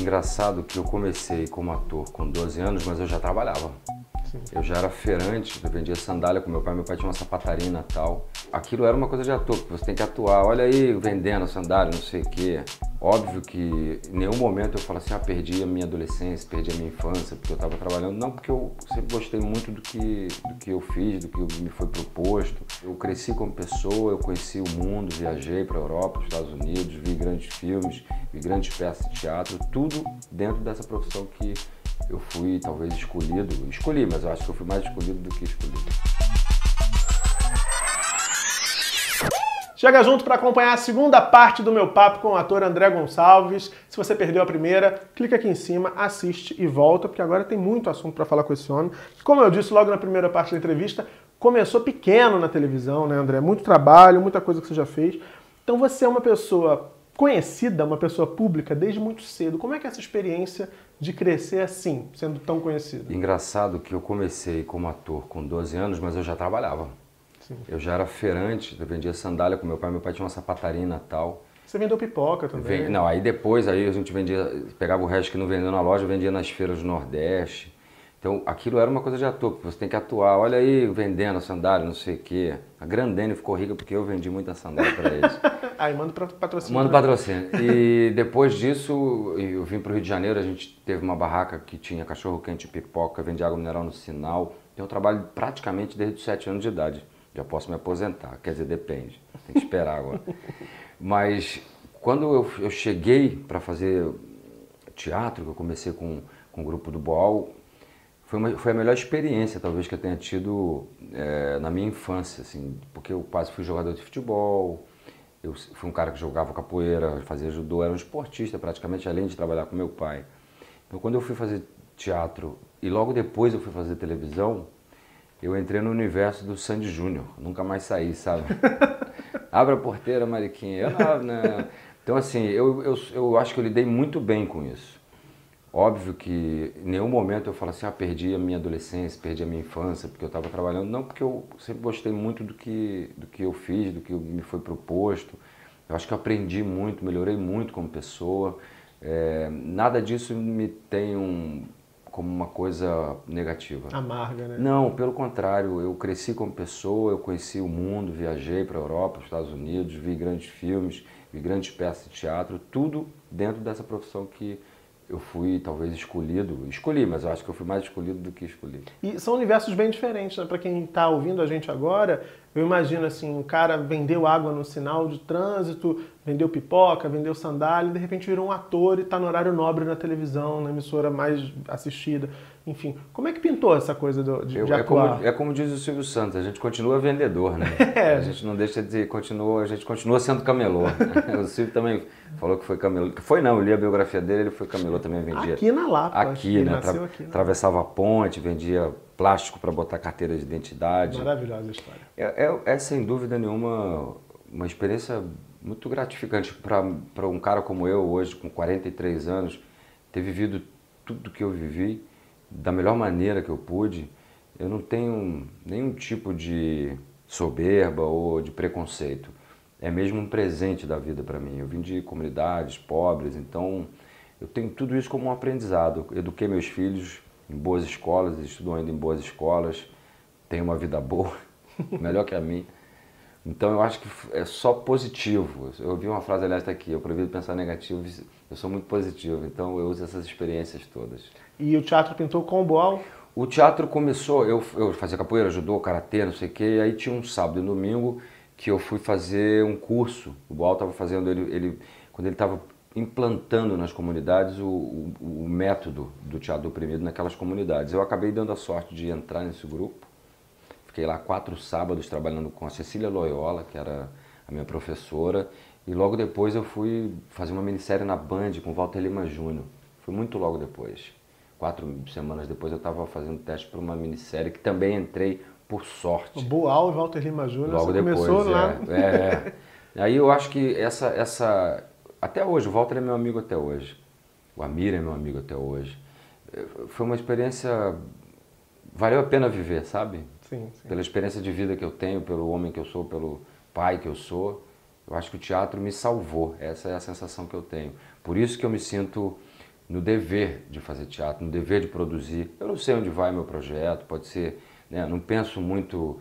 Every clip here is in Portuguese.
Engraçado que eu comecei como ator com 12 anos, mas eu já trabalhava. Sim. Eu já era feirante, eu vendia sandália com meu pai, meu pai tinha uma sapataria e tal. Aquilo era uma coisa de ator, você tem que atuar. Olha aí, vendendo sandália, não sei o quê. Óbvio que em nenhum momento eu falo assim, ah, perdi a minha adolescência, perdi a minha infância, porque eu estava trabalhando. Não, porque eu sempre gostei muito do que, do que eu fiz, do que me foi proposto. Eu cresci como pessoa, eu conheci o mundo, viajei para a Europa, Estados Unidos, vi grandes filmes, vi grandes peças de teatro, tudo dentro dessa profissão que eu fui talvez escolhido. Escolhi, mas eu acho que eu fui mais escolhido do que escolhido. Chega junto para acompanhar a segunda parte do meu papo com o ator André Gonçalves. Se você perdeu a primeira, clica aqui em cima, assiste e volta, porque agora tem muito assunto para falar com esse homem. Como eu disse logo na primeira parte da entrevista, começou pequeno na televisão, né, André? Muito trabalho, muita coisa que você já fez. Então você é uma pessoa conhecida, uma pessoa pública desde muito cedo. Como é que é essa experiência de crescer assim, sendo tão conhecido? Engraçado que eu comecei como ator com 12 anos, mas eu já trabalhava. Sim. Eu já era feirante, eu vendia sandália com meu pai, meu pai tinha uma sapataria natal. Você vendeu pipoca também? Não, aí depois aí a gente vendia, pegava o resto que não vendeu na loja, vendia nas feiras do Nordeste. Então aquilo era uma coisa de ator, porque você tem que atuar. Olha aí, vendendo a sandália, não sei o quê. A Grandene ficou rica porque eu vendi muita sandália para eles. aí manda patrocínio. Manda patrocínio. E depois disso, eu vim para o Rio de Janeiro, a gente teve uma barraca que tinha cachorro quente e pipoca, vendia água mineral no sinal. Então eu trabalho praticamente desde os 7 anos de idade já posso me aposentar. Quer dizer, depende, tem que esperar agora. Mas quando eu, eu cheguei para fazer teatro, que eu comecei com, com o grupo do Boal, foi, uma, foi a melhor experiência, talvez, que eu tenha tido é, na minha infância, assim, porque eu quase fui jogador de futebol, eu fui um cara que jogava capoeira, fazia judô, era um esportista praticamente, além de trabalhar com meu pai. Então, quando eu fui fazer teatro e logo depois eu fui fazer televisão, eu entrei no universo do Sandy Júnior, nunca mais saí, sabe? Abra a porteira, Mariquinha. Eu não, não. Então, assim, eu, eu, eu acho que eu lidei muito bem com isso. Óbvio que em nenhum momento eu falo assim, ah, perdi a minha adolescência, perdi a minha infância, porque eu estava trabalhando. Não, porque eu sempre gostei muito do que, do que eu fiz, do que me foi proposto. Eu acho que eu aprendi muito, melhorei muito como pessoa. É, nada disso me tem um, como uma coisa negativa. Amarga, né? Não, pelo contrário, eu cresci como pessoa, eu conheci o mundo, viajei para a Europa, para os Estados Unidos, vi grandes filmes, vi grandes peças de teatro, tudo dentro dessa profissão que eu fui talvez escolhido, escolhi, mas eu acho que eu fui mais escolhido do que escolhido. E são universos bem diferentes, né? Para quem está ouvindo a gente agora, eu imagino assim, um cara vendeu água no sinal de trânsito, vendeu pipoca, vendeu sandália, e de repente virou um ator e está no horário nobre na televisão, na emissora mais assistida. Enfim, como é que pintou essa coisa do, de, eu, de é? Como, é como diz o Silvio Santos, a gente continua vendedor, né? É. A gente não deixa de continua, a gente continua sendo camelô. o Silvio também falou que foi camelô. Foi não, eu li a biografia dele, ele foi camelô também vendia. Aqui na Lapa. Aqui, né? Tra aqui, né? Atravessava a ponte, vendia plástico para botar carteira de identidade. Maravilhosa história. É, é, é sem dúvida nenhuma uma experiência muito gratificante para um cara como eu hoje, com 43 anos, ter vivido tudo que eu vivi da melhor maneira que eu pude, eu não tenho nenhum tipo de soberba ou de preconceito. É mesmo um presente da vida para mim. Eu vim de comunidades pobres, então eu tenho tudo isso como um aprendizado. Eduquei meus filhos em boas escolas, estudam ainda em boas escolas, têm uma vida boa, melhor que a minha. Então eu acho que é só positivo. Eu ouvi uma frase, aliás, está aqui, eu proibido pensar negativo, eu sou muito positivo, então eu uso essas experiências todas. E o teatro pintou com o Boal? O teatro começou, eu, eu fazia capoeira, judô, karatê, não sei o quê, e aí tinha um sábado e um domingo que eu fui fazer um curso. O Boal estava fazendo, ele, ele, quando ele estava implantando nas comunidades o, o, o, método do teatro oprimido naquelas comunidades. Eu acabei dando a sorte de entrar nesse grupo. Fiquei lá quatro sábados trabalhando com a Cecília Loyola, que era a minha professora, e logo depois eu fui fazer uma minissérie na Band com Walter Lima Júnior. Foi muito logo depois quatro semanas depois eu estava fazendo teste para uma minissérie que também entrei por sorte. O Boal e Walter Lima Júnior, Logo depois, começou é, lá. É, é. Aí eu acho que essa, essa. Até hoje, o Walter é meu amigo até hoje. O Amir é meu amigo até hoje. Foi uma experiência. Valeu a pena viver, sabe? Sim. Pela experiência de vida que eu tenho, pelo homem que eu sou, pelo pai que eu sou. Eu acho que o teatro me salvou. Essa é a sensação que eu tenho. Por isso que eu me sinto no dever de fazer teatro, no dever de produzir. Eu não sei onde vai meu projeto, pode ser, né, não penso muito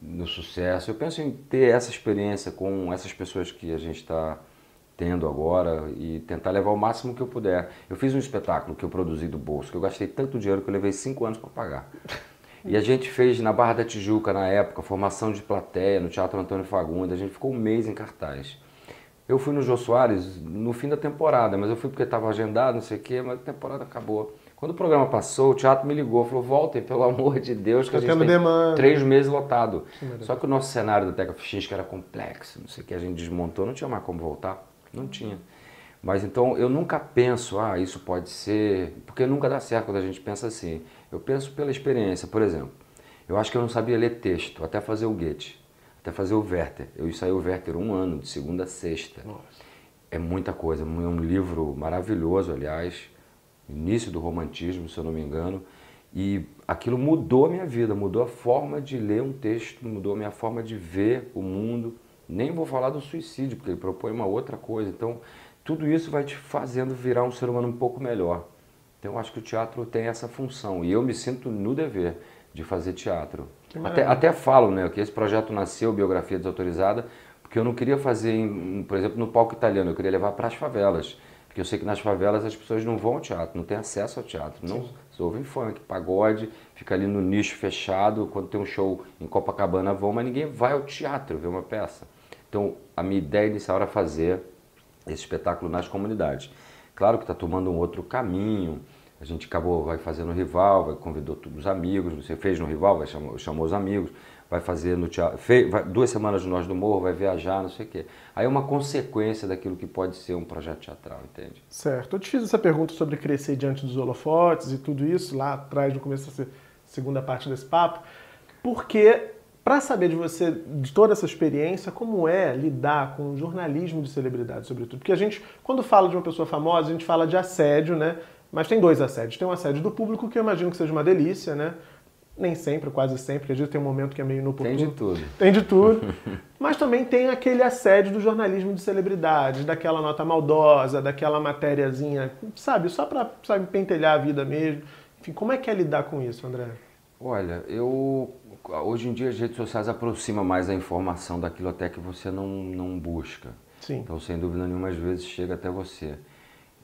no sucesso, eu penso em ter essa experiência com essas pessoas que a gente está tendo agora e tentar levar o máximo que eu puder. Eu fiz um espetáculo que eu produzi do bolso, que eu gastei tanto dinheiro que eu levei cinco anos para pagar. E a gente fez na Barra da Tijuca, na época, formação de plateia, no Teatro Antônio Fagundes. A gente ficou um mês em cartaz. Eu fui no Jô Soares no fim da temporada, mas eu fui porque estava agendado, não sei o quê, mas a temporada acabou. Quando o programa passou, o teatro me ligou, falou, voltem, pelo amor de Deus, que a gente tem demanda. três meses lotado. Só que o nosso cenário da Teca que era complexo, não sei o que, a gente desmontou, não tinha mais como voltar. Não tinha. Mas então eu nunca penso, ah, isso pode ser. Porque nunca dá certo quando a gente pensa assim. Eu penso pela experiência. Por exemplo, eu acho que eu não sabia ler texto, até fazer o Goethe, até fazer o Werther. Eu ensaiei o Werther um ano, de segunda a sexta. Nossa. É muita coisa. É um livro maravilhoso, aliás, início do romantismo, se eu não me engano. E aquilo mudou a minha vida, mudou a forma de ler um texto, mudou a minha forma de ver o mundo. Nem vou falar do suicídio, porque ele propõe uma outra coisa. Então, tudo isso vai te fazendo virar um ser humano um pouco melhor. Então, eu acho que o teatro tem essa função. E eu me sinto no dever de fazer teatro. Até, até falo né, que esse projeto nasceu, Biografia Desautorizada, porque eu não queria fazer, em, por exemplo, no palco italiano, eu queria levar para as favelas. Porque eu sei que nas favelas as pessoas não vão ao teatro, não têm acesso ao teatro. Não ouvem funk, pagode, fica ali no nicho fechado. Quando tem um show em Copacabana vão, mas ninguém vai ao teatro ver uma peça. Então, a minha ideia inicial era fazer esse espetáculo nas comunidades. Claro que está tomando um outro caminho. A gente acabou, vai fazer no Rival, vai convidou todos os amigos. Você fez no Rival, vai chamou, chamou os amigos. Vai fazer no teatro, fez, vai, duas semanas no Nós do Morro, vai viajar, não sei o quê. Aí é uma consequência daquilo que pode ser um projeto teatral, entende? Certo. Eu te fiz essa pergunta sobre crescer diante dos holofotes e tudo isso lá atrás, no começo da segunda parte desse papo, porque para saber de você, de toda essa experiência, como é lidar com o jornalismo de celebridade, sobretudo. Porque a gente, quando fala de uma pessoa famosa, a gente fala de assédio, né? Mas tem dois assédios. Tem um assédio do público, que eu imagino que seja uma delícia, né? Nem sempre, quase sempre, às vezes tem um momento que é meio inoportuno. Tem de tudo. Tem de tudo. Mas também tem aquele assédio do jornalismo de celebridade, daquela nota maldosa, daquela matériazinha, sabe? Só para sabe, pentelhar a vida mesmo. Enfim, como é que é lidar com isso, André? Olha, eu hoje em dia as redes sociais aproximam mais a informação daquilo até que você não, não busca. Sim. Então, sem dúvida nenhuma, às vezes chega até você.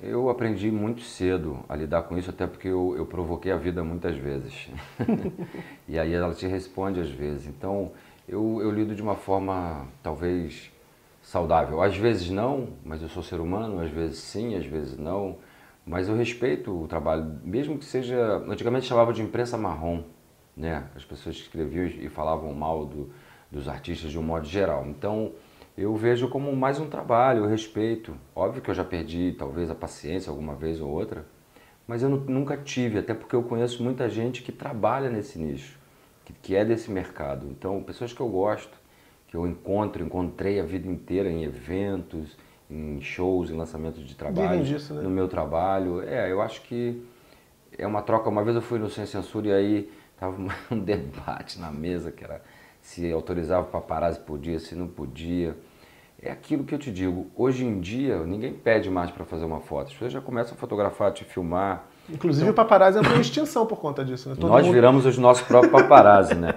Eu aprendi muito cedo a lidar com isso, até porque eu, eu provoquei a vida muitas vezes. e aí ela te responde às vezes. Então, eu, eu lido de uma forma talvez saudável. Às vezes não, mas eu sou ser humano, às vezes sim, às vezes não. Mas eu respeito o trabalho, mesmo que seja. Antigamente chamava de imprensa marrom né? As pessoas escreviam e falavam mal do, dos artistas de um modo geral. Então, eu vejo como mais um trabalho, eu respeito. Óbvio que eu já perdi talvez a paciência alguma vez ou outra, mas eu nunca tive, até porque eu conheço muita gente que trabalha nesse nicho, que, que é desse mercado. Então, pessoas que eu gosto, que eu encontro, encontrei a vida inteira em eventos, em shows, em lançamentos de trabalho, disso, né? no meu trabalho. É, eu acho que é uma troca. Uma vez eu fui no Sem Censura e aí Tava um debate na mesa que era se autorizava paparazzi podia, se não podia. É aquilo que eu te digo. Hoje em dia, ninguém pede mais para fazer uma foto. As pessoas já começam a fotografar, te filmar. Inclusive então, o paparazzi entrou em extinção por conta disso, né? Todo nós mundo... viramos os nossos próprios paparazzi, né?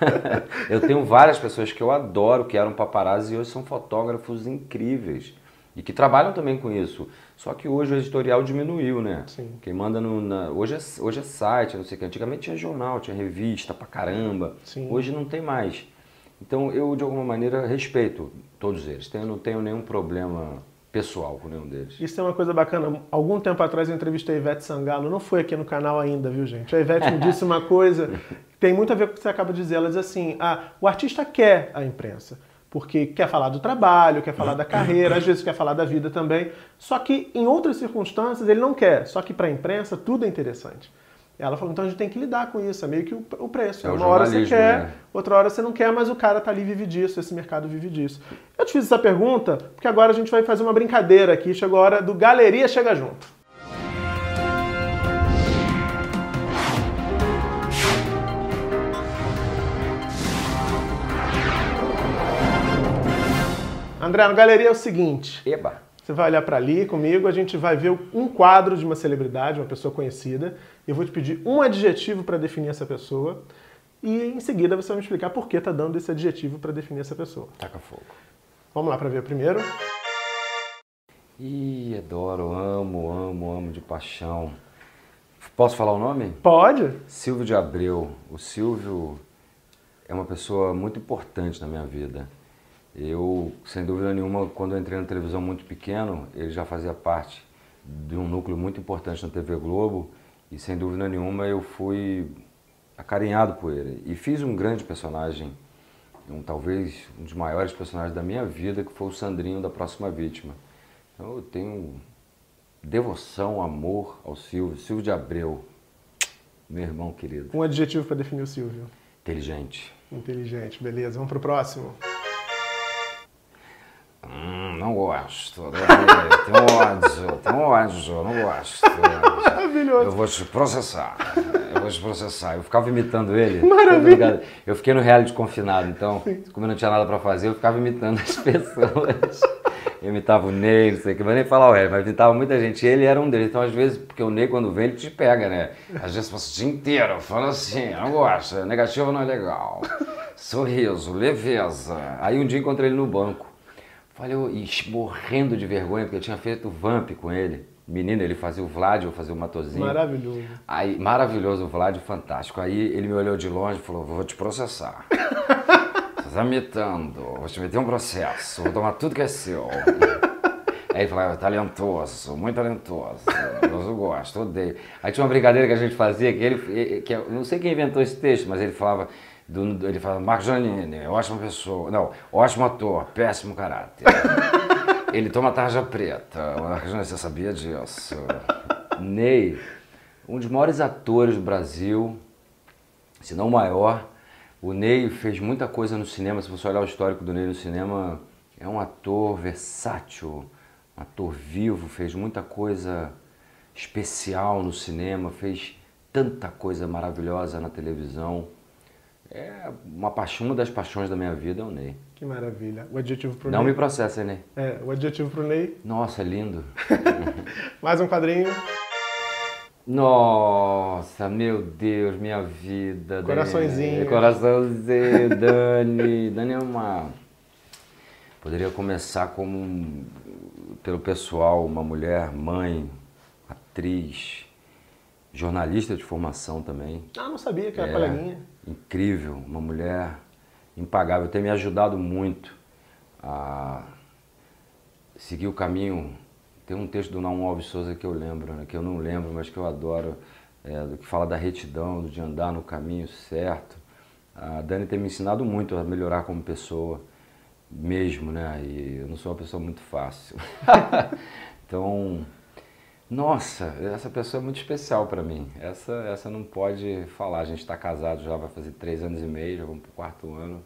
eu tenho várias pessoas que eu adoro que eram paparazzi e hoje são fotógrafos incríveis. E que trabalham também com isso. Só que hoje o editorial diminuiu, né? Sim. Quem manda no. Na, hoje, é, hoje é site, não sei o que. Antigamente tinha jornal, tinha revista pra caramba. Sim. Hoje não tem mais. Então eu, de alguma maneira, respeito todos eles. Tenho, não tenho nenhum problema pessoal com nenhum deles. Isso é uma coisa bacana. Algum tempo atrás eu entrevistei a Ivete Sangalo, não foi aqui no canal ainda, viu, gente? A Ivete me disse uma coisa que tem muito a ver com o que você acaba de dizer. Ela diz assim: ah, o artista quer a imprensa porque quer falar do trabalho, quer falar da carreira, às vezes quer falar da vida também. Só que em outras circunstâncias ele não quer. Só que para a imprensa tudo é interessante. Ela falou, então a gente tem que lidar com isso, é meio que o, preço. É Uma hora você quer, né? outra hora você não quer, mas o cara tá ali vive disso, esse mercado vive disso. Eu te fiz essa pergunta porque agora a gente vai fazer uma brincadeira aqui, chegou a hora do Galeria Chega Junto. André, no galeria é o seguinte. Eba. Você vai olhar para ali comigo, a gente vai ver um quadro de uma celebridade, uma pessoa conhecida. Eu vou te pedir um adjetivo para definir essa pessoa. E em seguida você vai me explicar por que tá dando esse adjetivo para definir essa pessoa. Taca fogo. Vamos lá para ver primeiro. Ih, adoro, amo, amo, amo de paixão. Posso falar o nome? Pode. Silvio de Abreu. O Silvio é uma pessoa muito importante na minha vida. Eu, sem dúvida nenhuma, quando eu entrei na televisão muito pequeno, ele já fazia parte de um núcleo muito importante na TV Globo e, sem dúvida nenhuma, eu fui acarinhado por ele. E fiz um grande personagem, um, talvez um dos maiores personagens da minha vida, que foi o Sandrinho da Próxima Vítima. Então, eu tenho devoção, amor ao Silvio, Silvio de Abreu, meu irmão querido. Um adjetivo para definir o Silvio. Inteligente. Inteligente, beleza. Vamos pro próximo. Hum, não gosto. Tem ódio, tem ódio, não gosto. Maravilhoso. Eu vou te processar. Eu vou te processar. Eu ficava imitando ele. Maravilha. Eu fiquei no reality confinado, então, como eu não tinha nada pra fazer, eu ficava imitando as pessoas. Eu imitava o Ney, não sei o que, mas nem falar o resto, mas imitava muita gente. E ele era um deles. Então, às vezes, porque o Ney, quando vem, ele te pega, né? Às vezes passa o dia inteiro falando assim, não gosta, negativo não é legal. Sorriso, leveza. Aí um dia encontrei ele no banco. Falei, eu, morrendo de vergonha, porque eu tinha feito Vamp com ele. Menino, ele fazia o Vlad, eu fazia o Matozinho. Maravilhoso. Aí, maravilhoso o Vlad, fantástico. Aí ele me olhou de longe e falou, vou te processar. Você tá me imitando, vou te meter um processo, vou tomar tudo que é seu. Aí ele falava, talentoso, muito talentoso, eu gosto, odeio. Aí tinha uma brincadeira que a gente fazia, que ele, que não sei quem inventou esse texto, mas ele falava, do, ele falava, Marco Janine, ótima pessoa, não, ótimo ator, péssimo caráter. ele toma tarja preta, Marco Janine, você sabia disso? Ney, um dos maiores atores do Brasil, se não o maior, o Ney fez muita coisa no cinema, se você olhar o histórico do Ney no cinema, é um ator versátil, um ator vivo, fez muita coisa especial no cinema, fez tanta coisa maravilhosa na televisão. É uma paixão, uma das paixões da minha vida é o Ney. Que maravilha. O adjetivo pro Não Ney. me processa, Ney. É, o adjetivo pro Ney. Nossa, é lindo. Mais um quadrinho. Nossa, meu Deus, minha vida. Dani. Coraçõezinho. Coraçãozinho, Dani. Dani é uma. Poderia começar como um- pelo pessoal, uma mulher, mãe, atriz, jornalista de formação também. Ah, não sabia que era É, coleguinha. Incrível, uma mulher impagável. Tem me ajudado muito a seguir o caminho. Tem um texto do Naum Alves Souza que eu lembro, né, que eu não lembro, mas que eu adoro, é, do que fala da retidão, de andar no caminho certo. A Dani tem me ensinado muito a melhorar como pessoa, mesmo, né? E eu não sou uma pessoa muito fácil. então, nossa, essa pessoa é muito especial para mim. Essa, essa não pode falar. A gente está casado já vai fazer três anos e meio, já vamos para o quarto ano.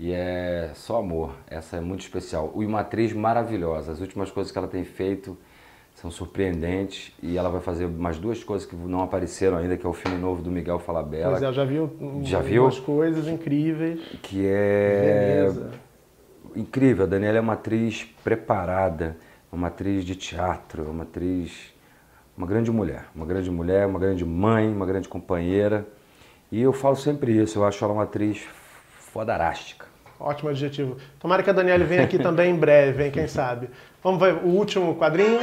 E é só amor. Essa é muito especial. E uma atriz maravilhosa. As últimas coisas que ela tem feito são surpreendentes. E ela vai fazer mais duas coisas que não apareceram ainda, que é o filme novo do Miguel Falabella. Pois é, eu já vi, um- Já viu? umas coisas incríveis. Que é Veneza. incrível. A Daniela é uma atriz preparada, uma atriz de teatro, uma atriz, uma grande mulher, uma grande mulher, uma grande mãe, uma grande companheira. E eu falo sempre isso, eu acho ela uma atriz fodarástica. Ótimo adjetivo. Tomara que a Daniela venha aqui também em breve, hein? Quem sabe. Vamos ver o último quadrinho.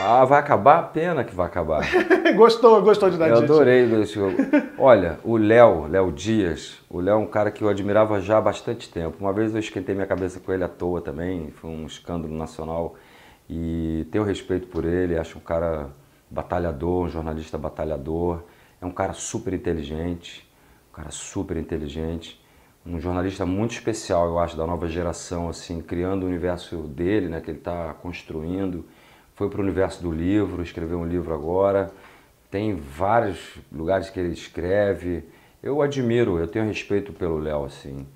Ah, vai acabar? Pena que vai acabar. gostou, gostou de dar Eu adorei esse jogo. Olha, o Léo, Léo Dias, o Léo é um cara que eu admirava já há bastante tempo. Uma vez eu esquentei minha cabeça com ele à toa também, foi um escândalo nacional. E tenho respeito por ele, acho um cara batalhador, um jornalista batalhador. É um cara super inteligente, um cara super inteligente. Um jornalista muito especial, eu acho, da nova geração, assim, criando o universo dele, né, que ele está construindo. Foi para o universo do livro, escreveu um livro agora. Tem vários lugares que ele escreve. Eu admiro, eu tenho respeito pelo Léo, assim.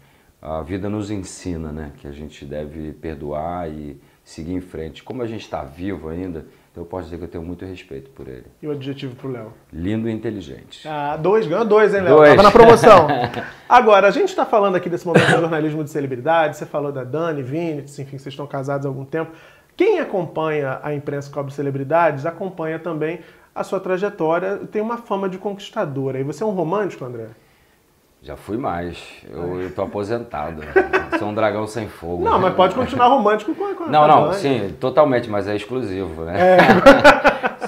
A vida nos ensina, né, que a gente deve perdoar e seguir em frente. Como a gente está vivo ainda, eu posso dizer que eu tenho muito respeito por ele. E o adjetivo pro Léo? Lindo e inteligente. Ah, dois, ganhou dois, hein, Léo? Tava na promoção. Agora, a gente está falando aqui desse momento de jornalismo de celebridade, você falou da Dani, Vini, enfim, vocês estão casados há algum tempo. Quem acompanha a imprensa que cobre celebridades acompanha também a sua trajetória, tem uma fama de conquistadora. E você é um romântico, André? Já fui mais. Eu, eu tô aposentado. Sou um dragão sem fogo. Não, mas pode continuar romântico com a com Não, não, sim, totalmente, mas é exclusivo, né?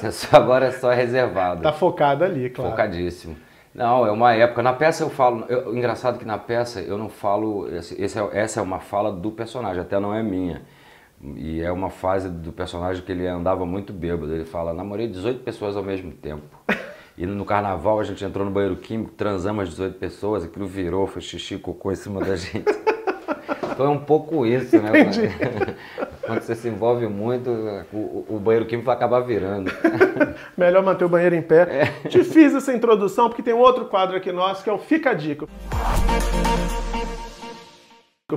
É. Só agora é só reservado. Tá focado ali, claro. Focadíssimo. Não, é uma época. Na peça eu falo. eu- engraçado que na peça eu não falo. Esse, esse é- essa é uma fala do personagem, até não é minha. E é uma fase do personagem que ele andava muito bêbado. Ele fala: namorei 18 pessoas ao mesmo tempo. E no carnaval a gente entrou no banheiro químico, transamos as 18 pessoas, aquilo virou, foi xixi, cocô em cima da gente. Então é um pouco isso, né? Entendi. Quando você se envolve muito, o, o banheiro químico vai acabar virando. Melhor manter o banheiro em pé. É. Te fiz essa introdução porque tem um outro quadro aqui nosso que é o Fica a Dica.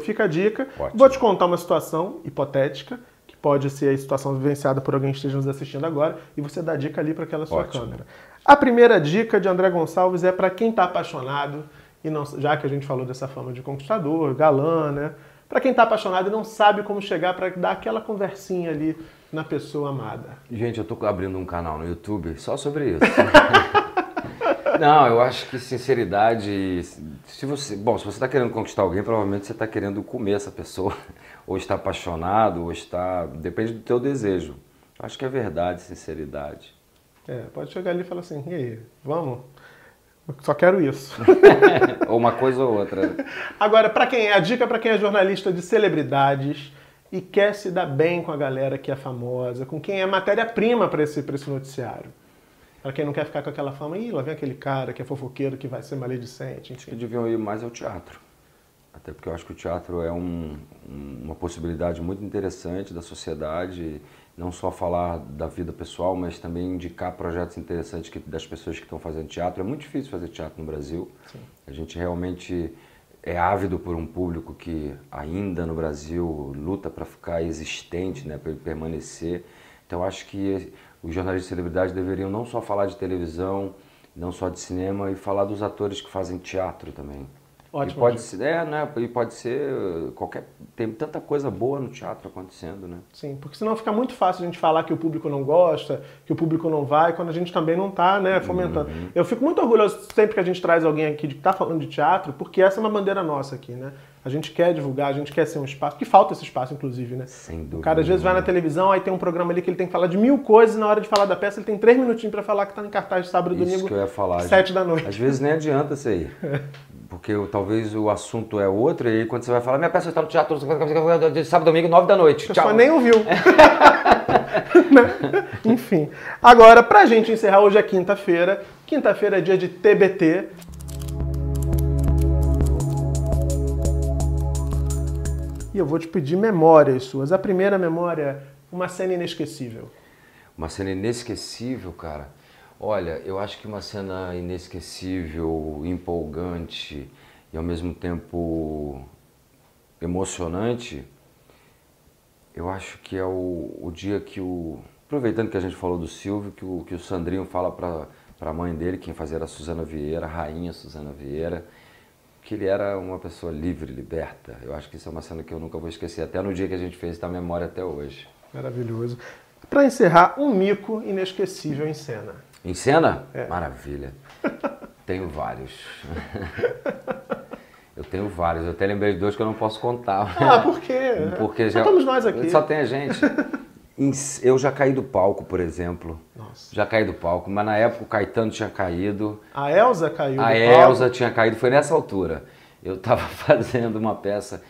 Fica a Dica. Ótimo. Vou te contar uma situação hipotética, que pode ser a situação vivenciada por alguém que esteja nos assistindo agora, e você dá a dica ali para aquela sua Ótimo. câmera. A primeira dica de André Gonçalves é para quem está apaixonado, e não, já que a gente falou dessa fama de conquistador, galã, né? Para quem está apaixonado e não sabe como chegar para dar aquela conversinha ali na pessoa amada. Gente, eu tô abrindo um canal no YouTube só sobre isso. Não, eu acho que sinceridade. Se você, bom, se você está querendo conquistar alguém, provavelmente você está querendo comer essa pessoa, ou está apaixonado, ou está, depende do teu desejo. Acho que é verdade, sinceridade. É, pode chegar ali e falar assim, e aí, vamos? Eu só quero isso. ou uma coisa ou outra. Agora, para quem é a dica para quem é jornalista de celebridades e quer se dar bem com a galera que é famosa, com quem é matéria-prima para esse, pra esse noticiário. Para quem não quer ficar com aquela fama, ih, lá vem aquele cara que é fofoqueiro, que vai ser maledicente, Acho que enfim. deviam ir mais ao teatro. Até porque eu acho que o teatro é um- uma possibilidade muito interessante da sociedade, não só falar da vida pessoal, mas também indicar projetos interessantes que- das pessoas que estão fazendo teatro. É muito difícil fazer teatro no Brasil. A gente realmente é ávido por um público que ainda no Brasil luta para ficar existente, né, para ele permanecer. Então acho que os jornalistas de celebridade deveriam não só falar de televisão, não só de cinema, e falar dos atores que fazem teatro também. Ótimo. E pode ser, é, né? E pode ser uh, qualquer. Tem tanta coisa boa no teatro acontecendo, né? Sim, porque senão fica muito fácil a gente falar que o público não gosta, que o público não vai, quando a gente também não está né, fomentando. Eu fico muito orgulhoso sempre que a gente traz alguém aqui que está falando de teatro, porque essa é uma bandeira nossa aqui, né? A gente quer divulgar, a gente quer ser um espaço, que falta esse espaço, inclusive, né? Sem O dúvida. cara às vezes vai na televisão, aí tem um programa ali que ele tem que falar de mil coisas, e na hora de falar da peça ele tem três minutinhos para falar que tá em cartaz sábado e Isso domingo, que eu ia falar. sete da noite. Às vezes nem adianta isso aí. Porque talvez o assunto é outro, e aí quando você vai falar, minha peça está no teatro de sábado domingo, nove da noite. A pessoa nem ouviu. Né? Enfim. Agora, pra gente encerrar, hoje é quinta-feira. Quinta-feira é dia de TBT. E eu vou te pedir memórias suas. A primeira memória, uma cena inesquecível. Uma cena inesquecível, cara. Olha, eu acho que uma cena inesquecível, empolgante e ao mesmo tempo emocionante, eu acho que é o, o dia que o. Aproveitando que a gente falou do Silvio, que o, que o Sandrinho fala para a mãe dele, quem fazia era a Suzana Vieira, a rainha Suzana Vieira, que ele era uma pessoa livre, liberta. Eu acho que isso é uma cena que eu nunca vou esquecer, até no dia que a gente fez, está memória até hoje. Maravilhoso. Pra encerrar, um mico inesquecível em cena. Em cena? É. Maravilha. Tenho vários. Eu tenho vários. Eu até lembrei de dois que eu não posso contar. Ah, por quê? Porque já. estamos nós aqui. Só tem a gente. Eu já caí do palco, por exemplo. Nossa. Já caí do palco, mas na época o Caetano tinha caído. A Elsa caiu A do palco. Tinha caído, foi nessa altura. Eu estava fazendo uma peça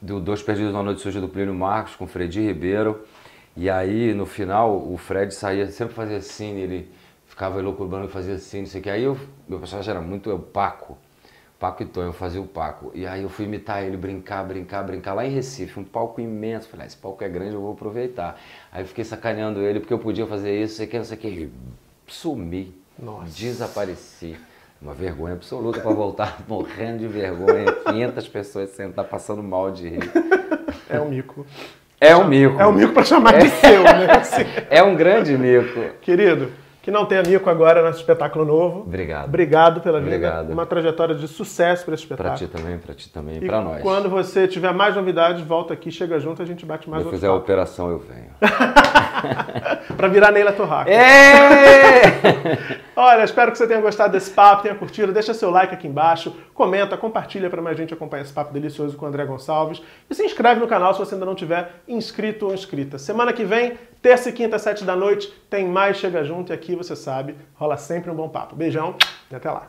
do Dois Perdidos na Noite Suja do Plínio Marcos com o Fredi Ribeiro. E aí, no final, o Fred saía, sempre fazia assim, ele ficava elocubrando e fazia assim, não sei o que. Aí eu, meu personagem era muito o Paco. Paco e Tonho, eu fazia o Paco. E aí eu fui imitar ele, brincar, brincar, brincar. Lá em Recife, um palco imenso. Falei, ah, esse palco é grande, eu vou aproveitar. Aí eu fiquei sacaneando ele, porque eu podia fazer isso, não sei o que, não sei o que. E Sumi. Nossa. Desapareci. Uma vergonha absoluta para voltar morrendo de vergonha. 500 pessoas sentadas passando mal de rir. É um mico. É um mico. É um mico pra chamar de seu, né? Assim. É um grande mico. Querido, Que não tenha mico agora nesse espetáculo novo. Obrigado. Obrigado pela vida. Obrigado. Uma trajetória de sucesso para esse espetáculo. ti também, pra ti também, E pra nós. quando você tiver mais novidades, volta aqui, chega junto, a gente bate mais eu outro fizer a papo. operação, eu venho. Pra virar Neila Torraca. É! Olha, espero que você tenha gostado desse papo, tenha curtido. Deixa seu like aqui embaixo, comenta, compartilha para mais gente acompanhar esse papo delicioso com o André Gonçalves. E se inscreve no canal se você ainda não tiver inscrito ou inscrita. Semana que vem, Terça e quinta, sete da noite, tem mais Chega Junto e aqui você sabe, rola sempre um bom papo. Beijão e até lá.